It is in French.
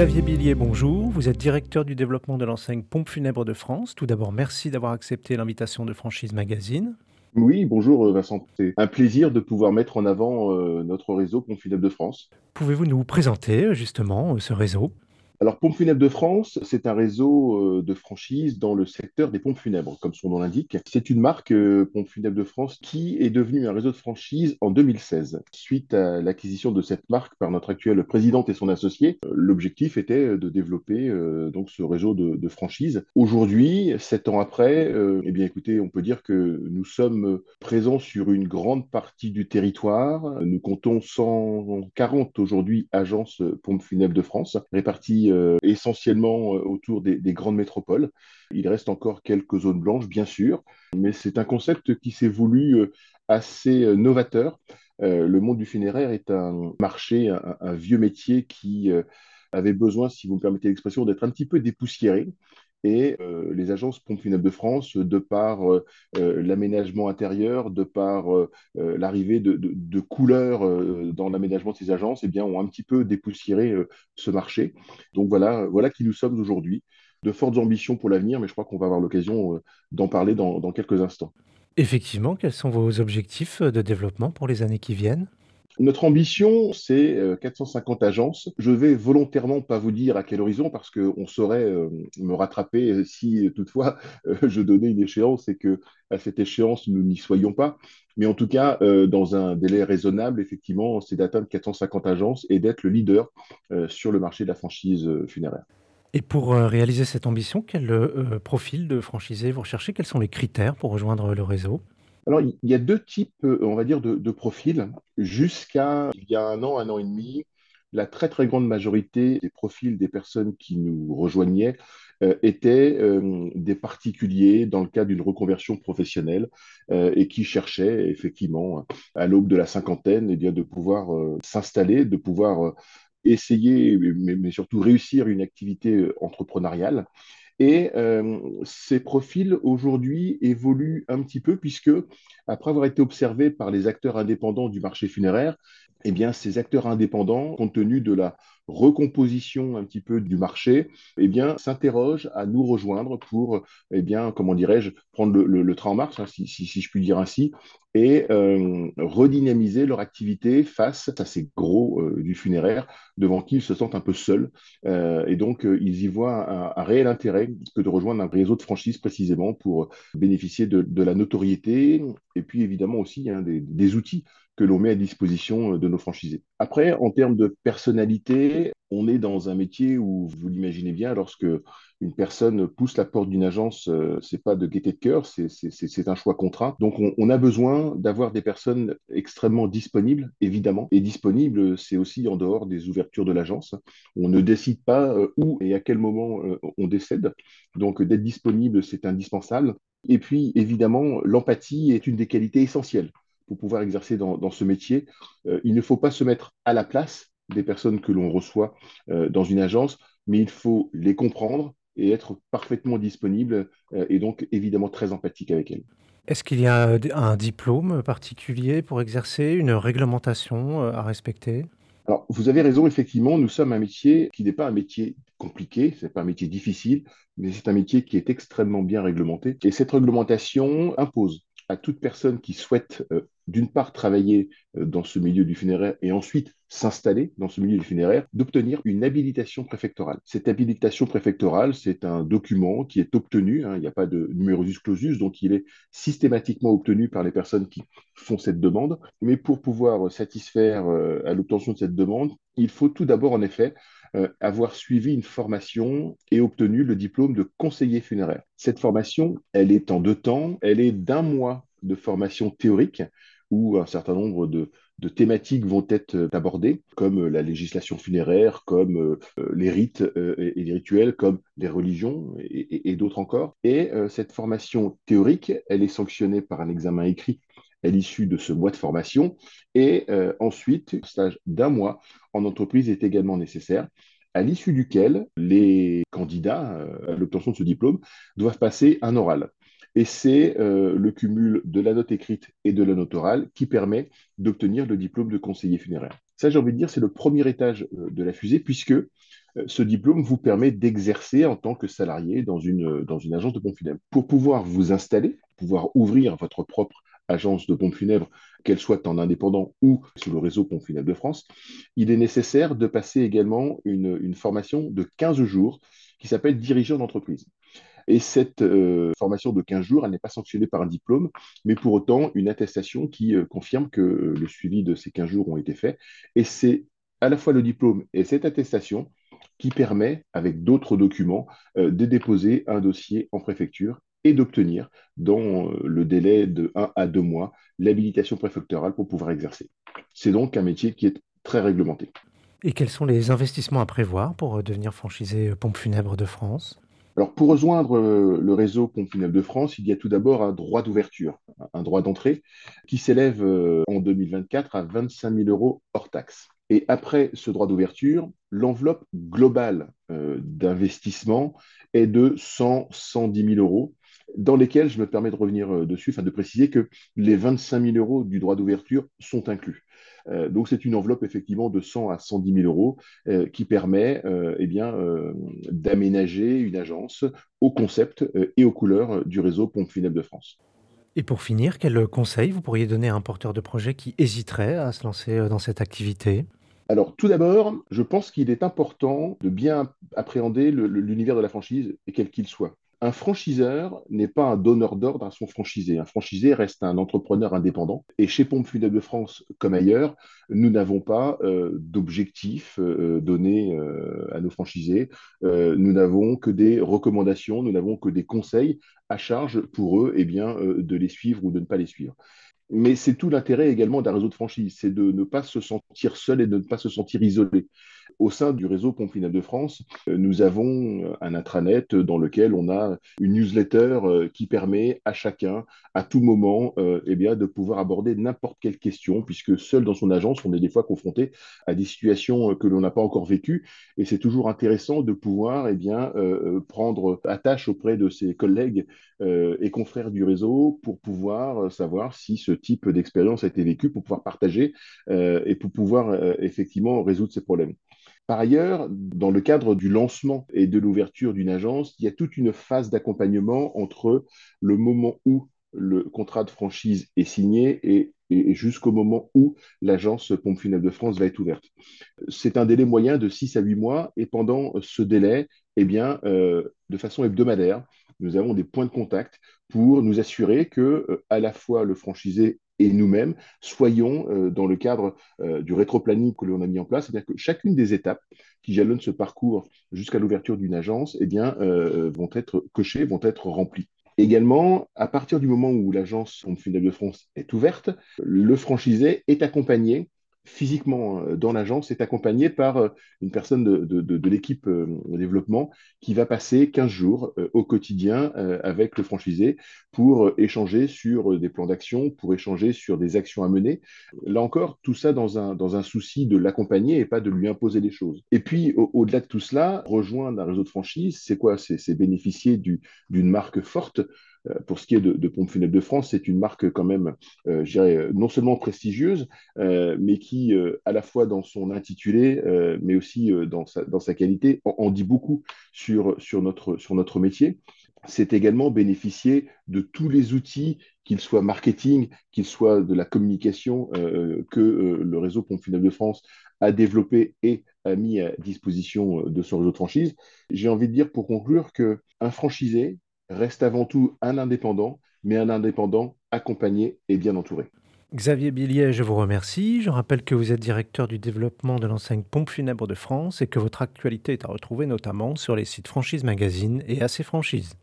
Xavier Billier, bonjour. Vous êtes directeur du développement de l'enseigne Pompe Funèbre de France. Tout d'abord, merci d'avoir accepté l'invitation de Franchise Magazine. Oui, bonjour euh, Vincent. C'est un plaisir de pouvoir mettre en avant euh, notre réseau Pompe Funèbre de France. Pouvez-vous nous présenter euh, justement ce réseau? Alors, Pompes Funèbres de France, c'est un réseau euh, de franchise dans le secteur des pompes funèbres, comme son nom l'indique. C'est une marque, euh, Pompes Funèbres de France, qui est devenue un réseau de franchise en 2016. Suite à l'acquisition de cette marque par notre actuelle présidente et son associé, euh, l'objectif était de développer donc ce réseau de, de franchise. Aujourd'hui, sept ans après, eh bien, écoutez, on peut dire que nous sommes présents sur une grande partie du territoire. Nous comptons 140 aujourd'hui agences Pompes Funèbres de France, réparties euh, essentiellement euh, autour des, grandes métropoles. Il reste encore quelques zones blanches, bien sûr, mais c'est un concept qui s'est voulu euh, assez novateur. le monde du funéraire est un marché, un vieux métier qui avait besoin, si vous me permettez l'expression, d'être un petit peu dépoussiéré. Et euh, les agences Pompes Funèbres de France, de par euh, euh, l'aménagement intérieur, de par l'arrivée de, couleurs dans l'aménagement de ces agences, eh bien, ont un petit peu dépoussiéré ce marché. Donc voilà, voilà qui nous sommes aujourd'hui. De fortes ambitions pour l'avenir, mais je crois qu'on va avoir l'occasion d'en parler dans quelques instants. Effectivement, quels sont vos objectifs de développement pour les années qui viennent? Notre ambition, c'est 450 euh, agences. Je vais volontairement pas vous dire à quel horizon parce qu'on saurait euh, me rattraper si toutefois euh, je donnais une échéance et que à cette échéance nous n'y soyons pas. Mais en tout cas, dans un délai raisonnable, effectivement, c'est d'atteindre 450 agences et d'être le leader sur le marché de la franchise funéraire. Et pour réaliser cette ambition, quel profil de franchisé vous recherchez? Quels sont les critères pour rejoindre le réseau? Alors, il y a deux types, euh, on va dire, de, profils. Jusqu'à il y a un an, un an et demi, la très très grande majorité des profils des personnes qui nous rejoignaient euh, étaient euh, des particuliers dans le cadre d'une reconversion professionnelle et qui cherchaient effectivement à l'aube de la cinquantaine eh bien, de pouvoir s'installer, de pouvoir essayer, mais, mais, surtout réussir une activité entrepreneuriale. Et euh, ces profils aujourd'hui évoluent un petit peu puisque, après avoir été observés par les acteurs indépendants du marché funéraire, eh bien, ces acteurs indépendants, compte tenu de la recomposition un petit peu du marché, eh bien, s'interrogent à nous rejoindre pour, eh bien, comment dirais-je, prendre le, train en marche, hein, si, je puis dire ainsi, et euh, redynamiser leur activité face à ces gros euh, du funéraire devant qui ils se sentent un peu seuls. Euh, et donc, ils y voient un, réel intérêt que de rejoindre un réseau de franchise précisément pour bénéficier de, la notoriété et puis évidemment aussi hein, des outils que l'on met à disposition de nos franchisés. Après, en termes de personnalité, on est dans un métier où, vous l'imaginez bien, lorsque une personne pousse la porte d'une agence, euh, c'est pas de gaieté de cœur, c'est un choix contraint. Donc, on, a besoin d'avoir des personnes extrêmement disponibles, évidemment. Et disponibles, c'est aussi en dehors des ouvertures de l'agence. On ne décide pas euh, où et à quel moment on décède. Donc, d'être disponible, c'est indispensable. Et puis, évidemment, l'empathie est une des qualités essentielles pour pouvoir exercer dans, ce métier. Euh, il ne faut pas se mettre à la place des personnes que l'on reçoit euh, dans une agence, mais il faut les comprendre et être parfaitement disponible euh, et donc évidemment très empathique avec elles. Est-ce qu'il y a un diplôme particulier pour exercer, une réglementation à respecter? Alors, vous avez raison, effectivement, nous sommes un métier qui n'est pas un métier compliqué, ce n'est pas un métier difficile, mais c'est un métier qui est extrêmement bien réglementé. Et cette réglementation impose à toute personne qui souhaite d'une part travailler euh, dans ce milieu du funéraire et ensuite s'installer dans ce milieu du funéraire, d'obtenir une habilitation préfectorale. Cette habilitation préfectorale, c'est un document qui est obtenu, hein, il n'y a pas de numerus clausus, donc il est systématiquement obtenu par les personnes qui font cette demande. Mais pour pouvoir satisfaire euh, à l'obtention de cette demande, il faut tout d'abord, en effet, euh, avoir suivi une formation et obtenu le diplôme de conseiller funéraire. Cette formation, elle est en deux temps, elle est d'un mois de formation théorique où un certain nombre de, thématiques vont être euh, abordées, comme euh, la législation funéraire, comme euh, les rites et les rituels, comme les religions et, d'autres encore. Et cette formation théorique, elle est sanctionnée par un examen écrit à l'issue de ce mois de formation. Et ensuite, un stage d'un mois en entreprise est également nécessaire à l'issue duquel les candidats à l'obtention de ce diplôme doivent passer un oral. Et c'est euh, le cumul de la note écrite et de la note orale qui permet d'obtenir le diplôme de conseiller funéraire. Ça, j'ai envie de dire, c'est le premier étage euh, de la fusée, puisque euh, ce diplôme vous permet d'exercer en tant que salarié dans une, agence de pompes funèbres. Pour pouvoir vous installer, pouvoir ouvrir votre propre agence de pompes funèbres, qu'elle soit en indépendant ou sur le réseau Pompes funèbres de France, il est nécessaire de passer également une, une formation de 15 jours qui s'appelle dirigeant d'entreprise. Et cette euh, formation de 15 jours, elle n'est pas sanctionnée par un diplôme, mais pour autant une attestation qui euh, confirme que euh, le suivi de ces 15 jours ont été faits. Et c'est à la fois le diplôme et cette attestation qui permet, avec d'autres documents, de déposer un dossier en préfecture et d'obtenir, dans le délai de 1 à 2 mois, l'habilitation préfectorale pour pouvoir exercer. C'est donc un métier qui est très réglementé. Et quels sont les investissements à prévoir pour devenir franchisé Pompe funèbre de France? Alors, pour rejoindre euh, le réseau funèbre de France, il y a tout d'abord un droit d'ouverture, un droit d'entrée, qui s'élève euh, en 2024 à 25 000 euros hors taxe. Et après ce droit d'ouverture, l'enveloppe globale euh, d'investissement est de 100 110 000 euros, dans lesquels je me permets de revenir dessus, enfin de préciser que les 25 000 euros du droit d'ouverture sont inclus. Euh, donc c'est une enveloppe effectivement de 100 à 110 000 euros euh, qui permet euh, eh bien, d'aménager une agence au concept et aux couleurs du réseau Pompe Funèbre de France. Et pour finir, quel conseil vous pourriez donner à un porteur de projet qui hésiterait à se lancer dans cette activité? Alors, tout d'abord, je pense qu'il est important de bien appréhender l'univers de la franchise, quel qu'il soit un franchiseur n'est pas un donneur d'ordre à son franchisé. Un franchisé reste un entrepreneur indépendant. Et chez Pompe Funèbre de France, comme ailleurs, nous n'avons pas euh, d'objectifs euh, donnés euh, à nos franchisés. nous n'avons que des recommandations, nous n'avons que des conseils à charge pour eux eh bien, de les suivre ou de ne pas les suivre. Mais c'est tout l'intérêt également d'un réseau de franchise, c'est de ne pas se sentir seul et de ne pas se sentir isolé. Au sein du réseau Pompe de France, euh, nous avons euh, un intranet dans lequel on a une newsletter euh, qui permet à chacun, à tout moment, eh de pouvoir aborder n'importe quelle question, puisque seul dans son agence, on est des fois confronté à des situations que l'on n'a pas encore vécues. Et c'est toujours intéressant de pouvoir eh prendre attache auprès de ses collègues et confrères du réseau pour pouvoir savoir si ce type d'expérience a été vécu, pour pouvoir partager et pour pouvoir effectivement résoudre ces problèmes. Par ailleurs, dans le cadre du lancement et de l'ouverture d'une agence, il y a toute une phase d'accompagnement entre le moment où le contrat de franchise est signé et, jusqu'au moment où l'agence Pompe Funèbre de France va être ouverte. C'est un délai moyen de 6 à 8 mois et pendant ce délai, eh euh, de façon hebdomadaire, nous avons des points de contact pour nous assurer que euh, à la fois le franchisé et nous-mêmes soyons euh, dans le cadre euh, du rétroplanning que l'on a mis en place, c'est-à-dire que chacune des étapes qui jalonnent ce parcours jusqu'à l'ouverture d'une agence eh bien, vont être cochées, vont être remplies. Également, à partir du moment où l'agence Pompe Funèbre de France est ouverte, le franchisé est accompagné physiquement euh, dans l'agence est accompagné par euh, une personne de, l'équipe euh, développement qui va passer 15 jours au quotidien avec le franchisé pour échanger sur des plans d'action, pour échanger sur des actions à mener. Là encore, tout ça dans un, dans un souci de l'accompagner et pas de lui imposer les choses. Et puis, au-delà de tout cela, rejoindre un réseau de franchise, c'est quoi? C'est bénéficier d'une marque forte pour ce qui est de, Pompes Funèbres de France, c'est une marque quand même, euh, je dirais, non seulement prestigieuse, euh, mais qui, à la fois dans son intitulé, mais aussi dans sa, qualité, en, dit beaucoup sur, notre, métier. C'est également bénéficier de tous les outils, qu'ils soient marketing, qu'ils soient de la communication, que le réseau Pompes Funèbres de France a développé et a mis à disposition de son réseau de franchise. J'ai envie de dire pour conclure qu'un franchisé, reste avant tout un indépendant, mais un indépendant accompagné et bien entouré. Xavier Billiet, je vous remercie. Je rappelle que vous êtes directeur du développement de l'enseigne Pompe Funèbre de France et que votre actualité est à retrouver notamment sur les sites Franchise Magazine et AC Franchise.